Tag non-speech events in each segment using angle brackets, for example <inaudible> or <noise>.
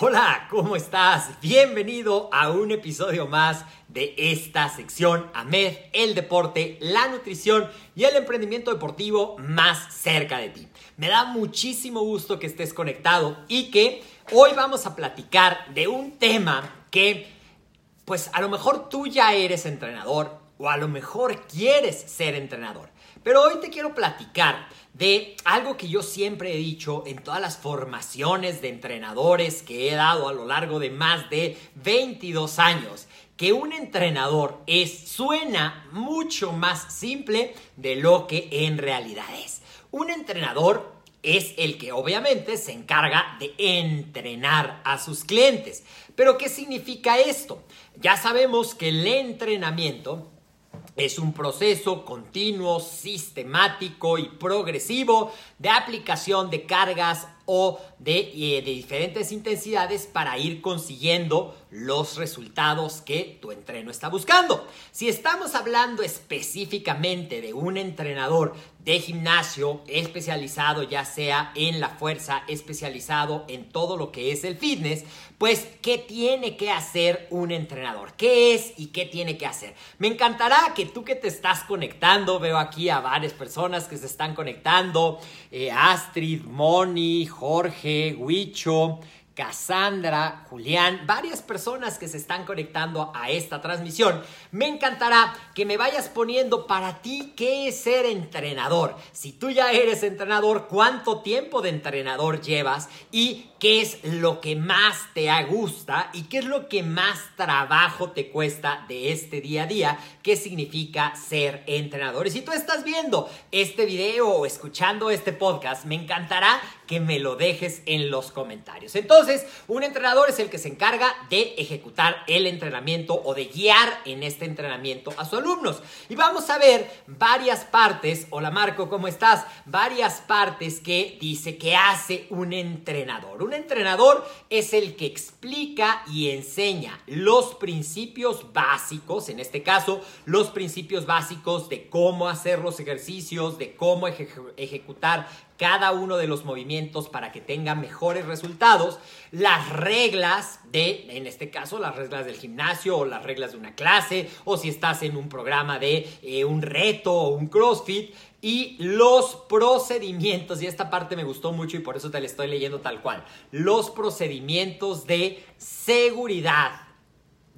Hola, ¿cómo estás? Bienvenido a un episodio más de esta sección AMED, el deporte, la nutrición y el emprendimiento deportivo más cerca de ti. Me da muchísimo gusto que estés conectado y que hoy vamos a platicar de un tema que pues a lo mejor tú ya eres entrenador o a lo mejor quieres ser entrenador. Pero hoy te quiero platicar de algo que yo siempre he dicho en todas las formaciones de entrenadores que he dado a lo largo de más de 22 años, que un entrenador es suena mucho más simple de lo que en realidad es. Un entrenador es el que obviamente se encarga de entrenar a sus clientes. Pero ¿qué significa esto? Ya sabemos que el entrenamiento es un proceso continuo, sistemático y progresivo de aplicación de cargas o de, eh, de, diferentes intensidades para ir consiguiendo los resultados que tu entreno está buscando. Si estamos hablando específicamente de un entrenador de gimnasio especializado ya sea en la fuerza, especializado en todo lo que es el fitness, pues ¿qué tiene que hacer un entrenador? ¿Qué es y qué tiene que hacer? Me encantará que tú que te estás conectando, veo aquí a varias personas que se están conectando, eh, Astrid, Moni, Jorge, Huicho, Cassandra, Julián, varias personas que se están conectando a esta transmisión. Me encantará que me vayas poniendo para ti qué es ser entrenador. Si tú ya eres entrenador, cuánto tiempo de entrenador llevas y qué es lo que más te gusta y qué es lo que más trabajo te cuesta de este día a día, qué significa ser entrenador. Y si tú estás viendo este video o escuchando este podcast, me encantará que me lo dejes en los comentarios. Entonces, un entrenador es el que se encarga de ejecutar el entrenamiento o de guiar en este entrenamiento a sus alumnos. Y vamos a ver varias partes, hola Marco, ¿cómo estás? Varias partes que dice que hace un entrenador. Un entrenador es el que explica y enseña los principios básicos, en este caso, los principios básicos de cómo hacer los ejercicios, de cómo ejecutar cada uno de los movimientos para que tenga mejores resultados, las reglas de, en este caso, las reglas del gimnasio o las reglas de una clase, o si estás en un programa de eh, un reto o un CrossFit, y los procedimientos, y esta parte me gustó mucho y por eso te la estoy leyendo tal cual, los procedimientos de seguridad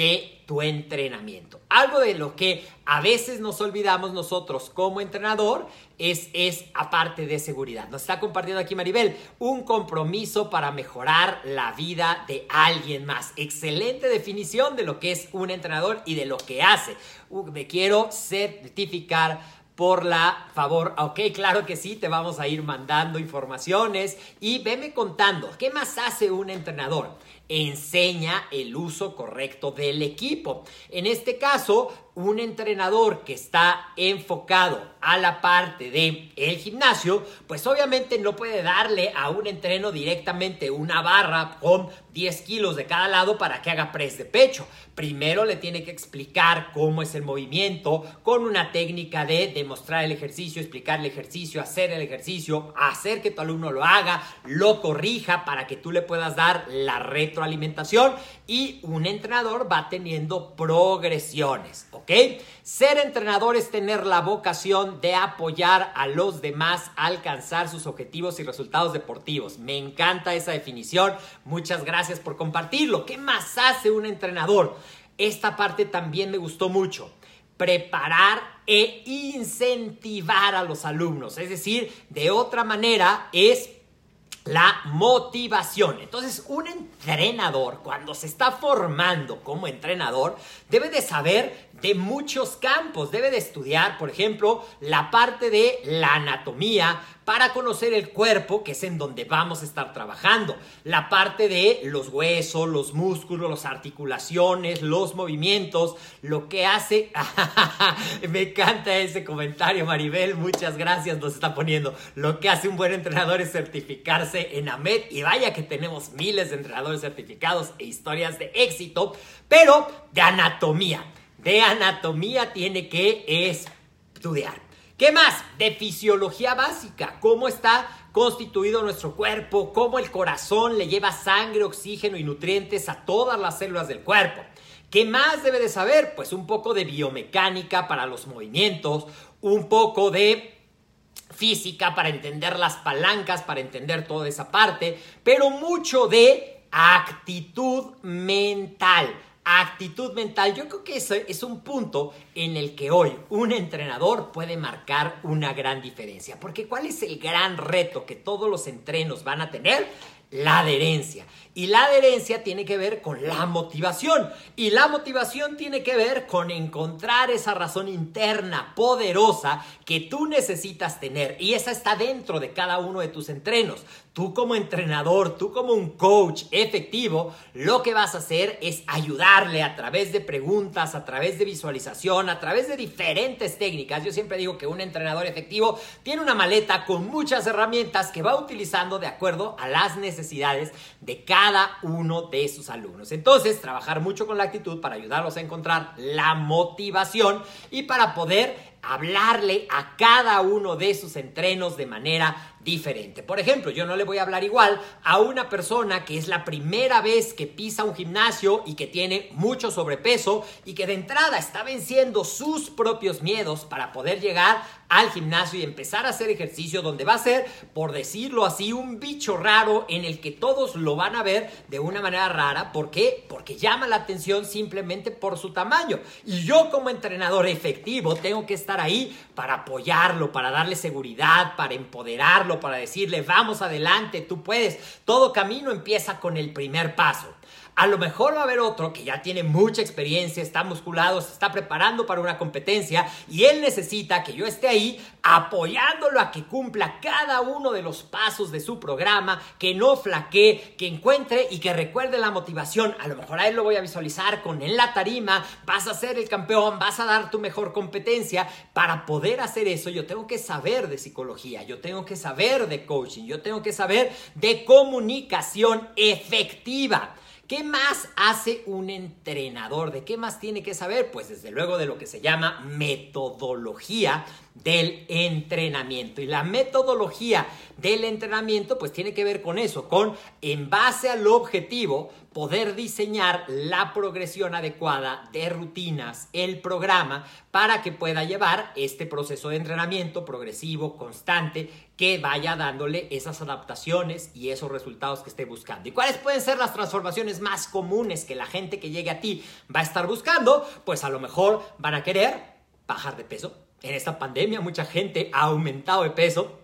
de tu entrenamiento. Algo de lo que a veces nos olvidamos nosotros como entrenador es, es aparte de seguridad. Nos está compartiendo aquí Maribel un compromiso para mejorar la vida de alguien más. Excelente definición de lo que es un entrenador y de lo que hace. me quiero certificar por la favor. Ok, claro que sí, te vamos a ir mandando informaciones y veme contando, ¿qué más hace un entrenador? Enseña el uso correcto del equipo. En este caso, un entrenador que está enfocado a la parte de el gimnasio, pues obviamente no puede darle a un entreno directamente una barra con 10 kilos de cada lado para que haga press de pecho. Primero le tiene que explicar cómo es el movimiento con una técnica de demostrar el ejercicio, explicar el ejercicio, hacer el ejercicio, hacer que tu alumno lo haga, lo corrija para que tú le puedas dar la retroalimentación y un entrenador va teniendo progresiones, ¿ok? Ser entrenador es tener la vocación de apoyar a los demás a alcanzar sus objetivos y resultados deportivos. Me encanta esa definición. Muchas gracias por compartirlo. ¿Qué más hace un entrenador? Esta parte también me gustó mucho preparar e incentivar a los alumnos. Es decir, de otra manera es la motivación. Entonces, un entrenador, cuando se está formando como entrenador, debe de saber de muchos campos. Debe de estudiar, por ejemplo, la parte de la anatomía para conocer el cuerpo, que es en donde vamos a estar trabajando. La parte de los huesos, los músculos, las articulaciones, los movimientos, lo que hace... <laughs> Me encanta ese comentario, Maribel. Muchas gracias, nos está poniendo. Lo que hace un buen entrenador es certificarse en AMED. Y vaya que tenemos miles de entrenadores certificados e historias de éxito, pero de anatomía de anatomía tiene que estudiar. ¿Qué más? De fisiología básica. ¿Cómo está constituido nuestro cuerpo? ¿Cómo el corazón le lleva sangre, oxígeno y nutrientes a todas las células del cuerpo? ¿Qué más debe de saber? Pues un poco de biomecánica para los movimientos, un poco de física para entender las palancas, para entender toda esa parte, pero mucho de actitud mental Actitud mental, yo creo que ese es un punto en el que hoy un entrenador puede marcar una gran diferencia. Porque ¿cuál es el gran reto que todos los entrenos van a tener? La adherencia. Y la adherencia tiene que ver con la motivación. Y la motivación tiene que ver con encontrar esa razón interna poderosa que tú necesitas tener. Y esa está dentro de cada uno de tus entrenos. Tú como entrenador, tú como un coach efectivo, lo que vas a hacer es ayudarle a través de preguntas, a través de visualización, a través de diferentes técnicas. Yo siempre digo que un entrenador efectivo tiene una maleta con muchas herramientas que va utilizando de acuerdo a las necesidades de cada cada uno de sus alumnos. Entonces, trabajar mucho con la actitud para ayudarlos a encontrar la motivación y para poder hablarle a cada uno de sus entrenos de manera diferente. Por ejemplo, yo no le voy a hablar igual a una persona que es la primera vez que pisa un gimnasio y que tiene mucho sobrepeso y que de entrada está venciendo sus propios miedos para poder llegar al gimnasio y empezar a hacer ejercicio donde va a ser, por decirlo así, un bicho raro en el que todos lo van a ver de una manera rara. ¿Por qué? Porque llama la atención simplemente por su tamaño. Y yo como entrenador efectivo tengo que estar ahí para apoyarlo, para darle seguridad, para empoderarlo, para decirle, vamos adelante, tú puedes. Todo camino empieza con el primer paso. A lo mejor va a haber otro que ya tiene mucha experiencia, está musculado, se está preparando para una competencia y él necesita que yo esté ahí apoyándolo a que cumpla cada uno de los pasos de su programa, que no flaquee, que encuentre y que recuerde la motivación. A lo mejor a él lo voy a visualizar con en la tarima, vas a ser el campeón, vas a dar tu mejor competencia. Para poder hacer eso yo tengo que saber de psicología, yo tengo que saber de coaching, yo tengo que saber de comunicación efectiva. ¿Qué más hace un entrenador? ¿De qué más tiene que saber? Pues desde luego de lo que se llama metodología del entrenamiento. Y la metodología del entrenamiento pues tiene que ver con eso, con en base al objetivo poder diseñar la progresión adecuada de rutinas, el programa, para que pueda llevar este proceso de entrenamiento progresivo, constante, que vaya dándole esas adaptaciones y esos resultados que esté buscando. ¿Y cuáles pueden ser las transformaciones más comunes que la gente que llegue a ti va a estar buscando? Pues a lo mejor van a querer bajar de peso, en esta pandemia mucha gente ha aumentado de peso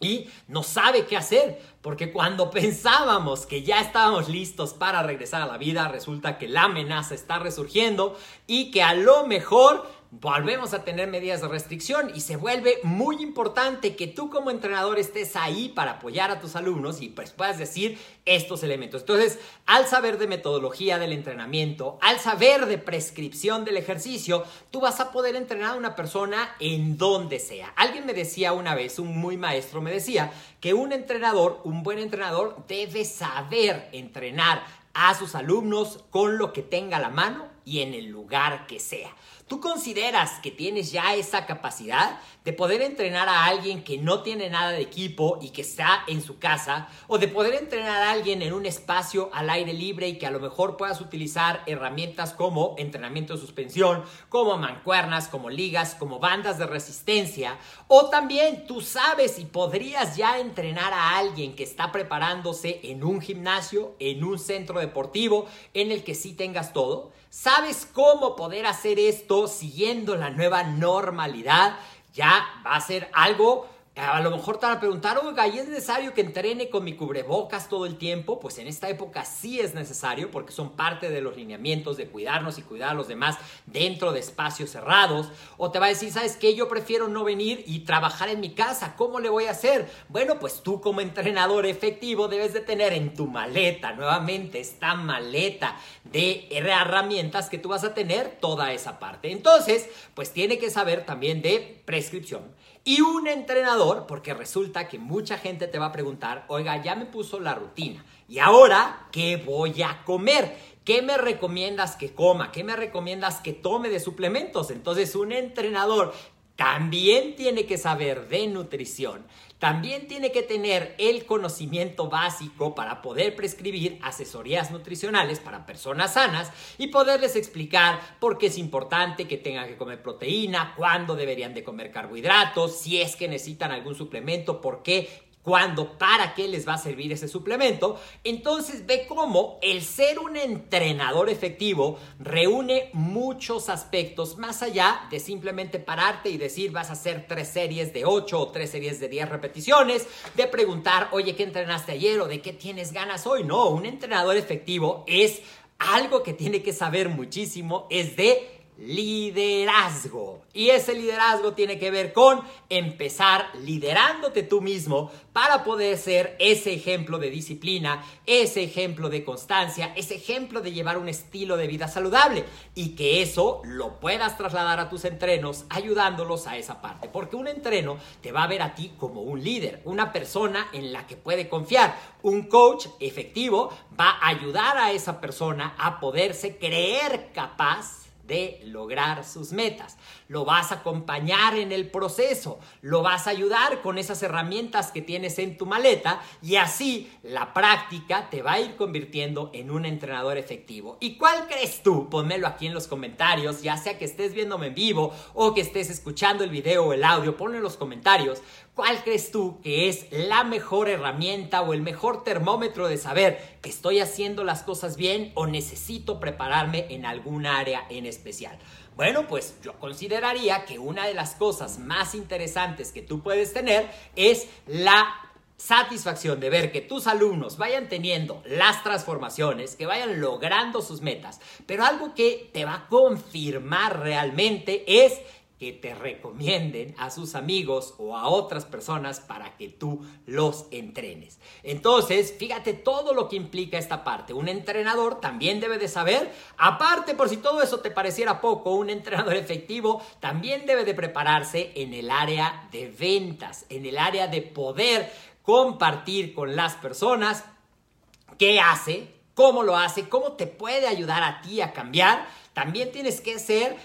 y no sabe qué hacer, porque cuando <laughs> pensábamos que ya estábamos listos para regresar a la vida, resulta que la amenaza está resurgiendo y que a lo mejor volvemos a tener medidas de restricción y se vuelve muy importante que tú como entrenador estés ahí para apoyar a tus alumnos y pues puedas decir estos elementos. Entonces, al saber de metodología del entrenamiento, al saber de prescripción del ejercicio, tú vas a poder entrenar a una persona en donde sea. Alguien me decía una vez, un muy maestro me decía, que un entrenador, un buen entrenador, debe saber entrenar a sus alumnos con lo que tenga la mano y en el lugar que sea. ¿Tú consideras que tienes ya esa capacidad de poder entrenar a alguien que no tiene nada de equipo y que está en su casa? ¿O de poder entrenar a alguien en un espacio al aire libre y que a lo mejor puedas utilizar herramientas como entrenamiento de suspensión, como mancuernas, como ligas, como bandas de resistencia? O también tú sabes y podrías ya entrenar a alguien que está preparándose en un gimnasio, en un centro deportivo, en el que sí tengas todo. ¿Sabes cómo poder hacer esto siguiendo la nueva normalidad? Ya va a ser algo a lo mejor te van a preguntar, oiga, ¿y es necesario que entrene con mi cubrebocas todo el tiempo? Pues en esta época sí es necesario porque son parte de los lineamientos de cuidarnos y cuidar a los demás dentro de espacios cerrados. O te va a decir, ¿sabes qué? Yo prefiero no venir y trabajar en mi casa. ¿Cómo le voy a hacer? Bueno, pues tú como entrenador efectivo debes de tener en tu maleta, nuevamente, esta maleta de herramientas que tú vas a tener toda esa parte. Entonces, pues tiene que saber también de prescripción y un entrenador, porque resulta que mucha gente te va a preguntar, oiga, ya me puso la rutina, ¿y ahora qué voy a comer? ¿Qué me recomiendas que coma? ¿Qué me recomiendas que tome de suplementos? Entonces un entrenador también tiene que saber de nutrición, también tiene que tener el conocimiento básico para poder prescribir asesorías nutricionales para personas sanas y poderles explicar por qué es importante que tengan que comer proteína, cuándo deberían de comer carbohidratos, si es que necesitan algún suplemento, por qué cuándo, para qué les va a servir ese suplemento, entonces ve cómo el ser un entrenador efectivo reúne muchos aspectos más allá de simplemente pararte y decir vas a hacer tres series de ocho o tres series de diez repeticiones, de preguntar, oye, ¿qué entrenaste ayer o de qué tienes ganas hoy? No, un entrenador efectivo es algo que tiene que saber muchísimo, es de liderazgo. Y ese liderazgo tiene que ver con empezar liderándote tú mismo para poder ser ese ejemplo de disciplina, ese ejemplo de constancia, ese ejemplo de llevar un estilo de vida saludable y que eso lo puedas trasladar a tus entrenos ayudándolos a esa parte. Porque un entreno te va a ver a ti como un líder, una persona en la que puede confiar. Un coach efectivo va a ayudar a esa persona a poderse creer capaz de lograr sus metas. Lo vas a acompañar en el proceso, lo vas a ayudar con esas herramientas que tienes en tu maleta y así la práctica te va a ir convirtiendo en un entrenador efectivo. ¿Y cuál crees tú? Pónmelo aquí en los comentarios, ya sea que estés viéndome en vivo o que estés escuchando el video o el audio, ponlo en los comentarios. ¿Cuál crees tú que es la mejor herramienta o el mejor termómetro de saber que estoy haciendo las cosas bien o necesito prepararme en algún área en especial? Bueno, pues yo consideraría que una de las cosas más interesantes que tú puedes tener es la satisfacción de ver que tus alumnos vayan teniendo las transformaciones, que vayan logrando sus metas, pero algo que te va a confirmar realmente es que te recomienden a sus amigos o a otras personas para que tú los entrenes. Entonces, fíjate todo lo que implica esta parte. Un entrenador también debe de saber, aparte por si todo eso te pareciera poco, un entrenador efectivo también debe de prepararse en el área de ventas, en el área de poder compartir con las personas qué hace, cómo lo hace, cómo te puede ayudar a ti a cambiar. También tienes que ser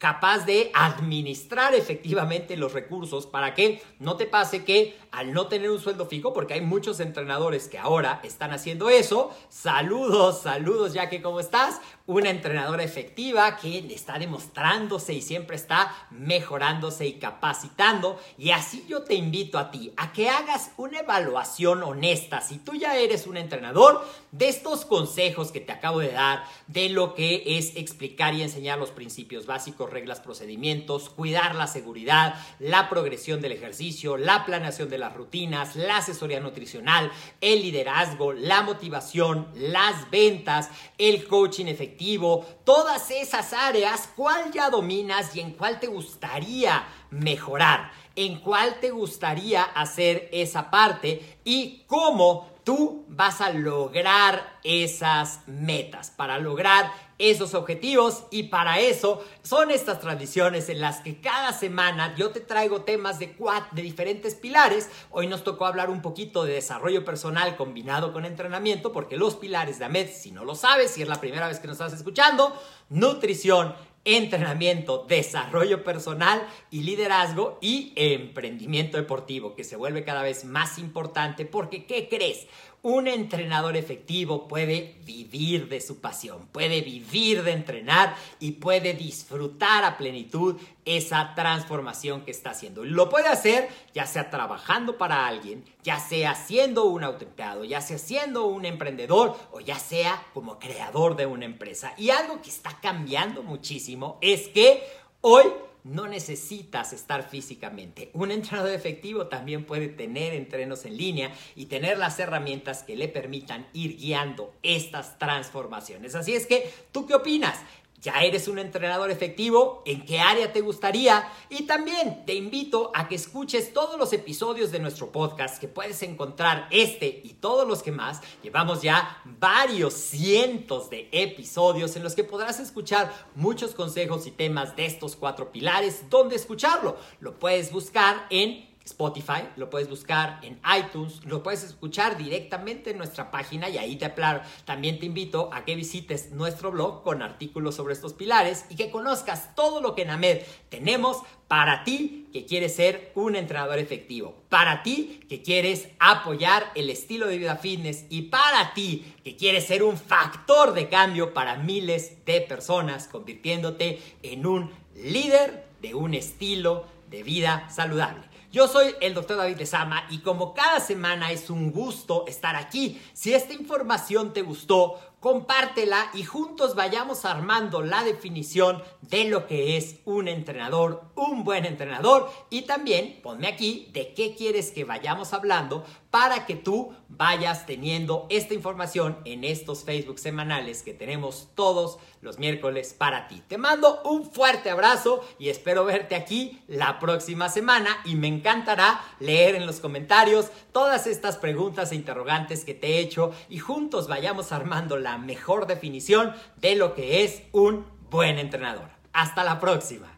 capaz de administrar efectivamente los recursos para que no te pase que al no tener un sueldo fijo, porque hay muchos entrenadores que ahora están haciendo eso, saludos, saludos ya que cómo estás, una entrenadora efectiva que está demostrándose y siempre está mejorándose y capacitando. Y así yo te invito a ti a que hagas una evaluación honesta, si tú ya eres un entrenador, de estos consejos que te acabo de dar, de lo que es explicar y enseñar los principios básicos reglas, procedimientos, cuidar la seguridad, la progresión del ejercicio, la planeación de las rutinas, la asesoría nutricional, el liderazgo, la motivación, las ventas, el coaching efectivo todas esas áreas, cuál ya dominas y en cuál te gustaría mejorar, en cuál te gustaría hacer esa parte y cómo tú vas a lograr esas metas, para lograr esos objetivos y para eso son estas tradiciones en las que cada semana yo te traigo temas de, de diferentes pilares. Hoy nos tocó hablar un poquito de desarrollo personal combinado con entrenamiento porque los pilares de AMED, si no lo sabes, si es la primera vez que nos estás escuchando, nutrición, entrenamiento, desarrollo personal y liderazgo y emprendimiento deportivo, que se vuelve cada vez más importante porque, ¿qué crees? Un entrenador efectivo puede vivir de su pasión, puede vivir de entrenar y puede disfrutar a plenitud esa transformación que está haciendo. Lo puede hacer ya sea trabajando para alguien, ya sea siendo un autoempleado, ya sea siendo un emprendedor o ya sea como creador de una empresa. Y algo que está cambiando muchísimo es que hoy no necesitas estar físicamente. Un entrenador efectivo también puede tener entrenos en línea y tener las herramientas que le permitan ir guiando estas transformaciones. Así es que, ¿tú qué opinas? ¿Ya eres un entrenador efectivo? ¿En qué área te gustaría? Y también te invito a que escuches todos los episodios de nuestro podcast que puedes encontrar este y todos los que más. Llevamos ya varios cientos de episodios en los que podrás escuchar muchos consejos y temas de estos cuatro pilares. ¿Dónde escucharlo? Lo puedes buscar en Spotify, lo puedes buscar en iTunes, lo puedes escuchar directamente en nuestra página y ahí te aclaro. También te invito a que visites nuestro blog con artículos sobre estos pilares y que conozcas todo lo que en AMED tenemos para ti que quieres ser un entrenador efectivo, para ti que quieres apoyar el estilo de vida fitness y para ti que quieres ser un factor de cambio para miles de personas, convirtiéndote en un líder de un estilo de vida saludable. Yo soy el doctor David Lezama y como cada semana es un gusto estar aquí. Si esta información te gustó, compártela y juntos vayamos armando la definición de lo que es un entrenador, un buen entrenador y también ponme aquí de qué quieres que vayamos hablando para que tú vayas teniendo esta información en estos Facebook semanales que tenemos todos los miércoles para ti. Te mando un fuerte abrazo y espero verte aquí la próxima semana y me encantará leer en los comentarios todas estas preguntas e interrogantes que te he hecho y juntos vayamos armando la mejor definición de lo que es un buen entrenador. Hasta la próxima.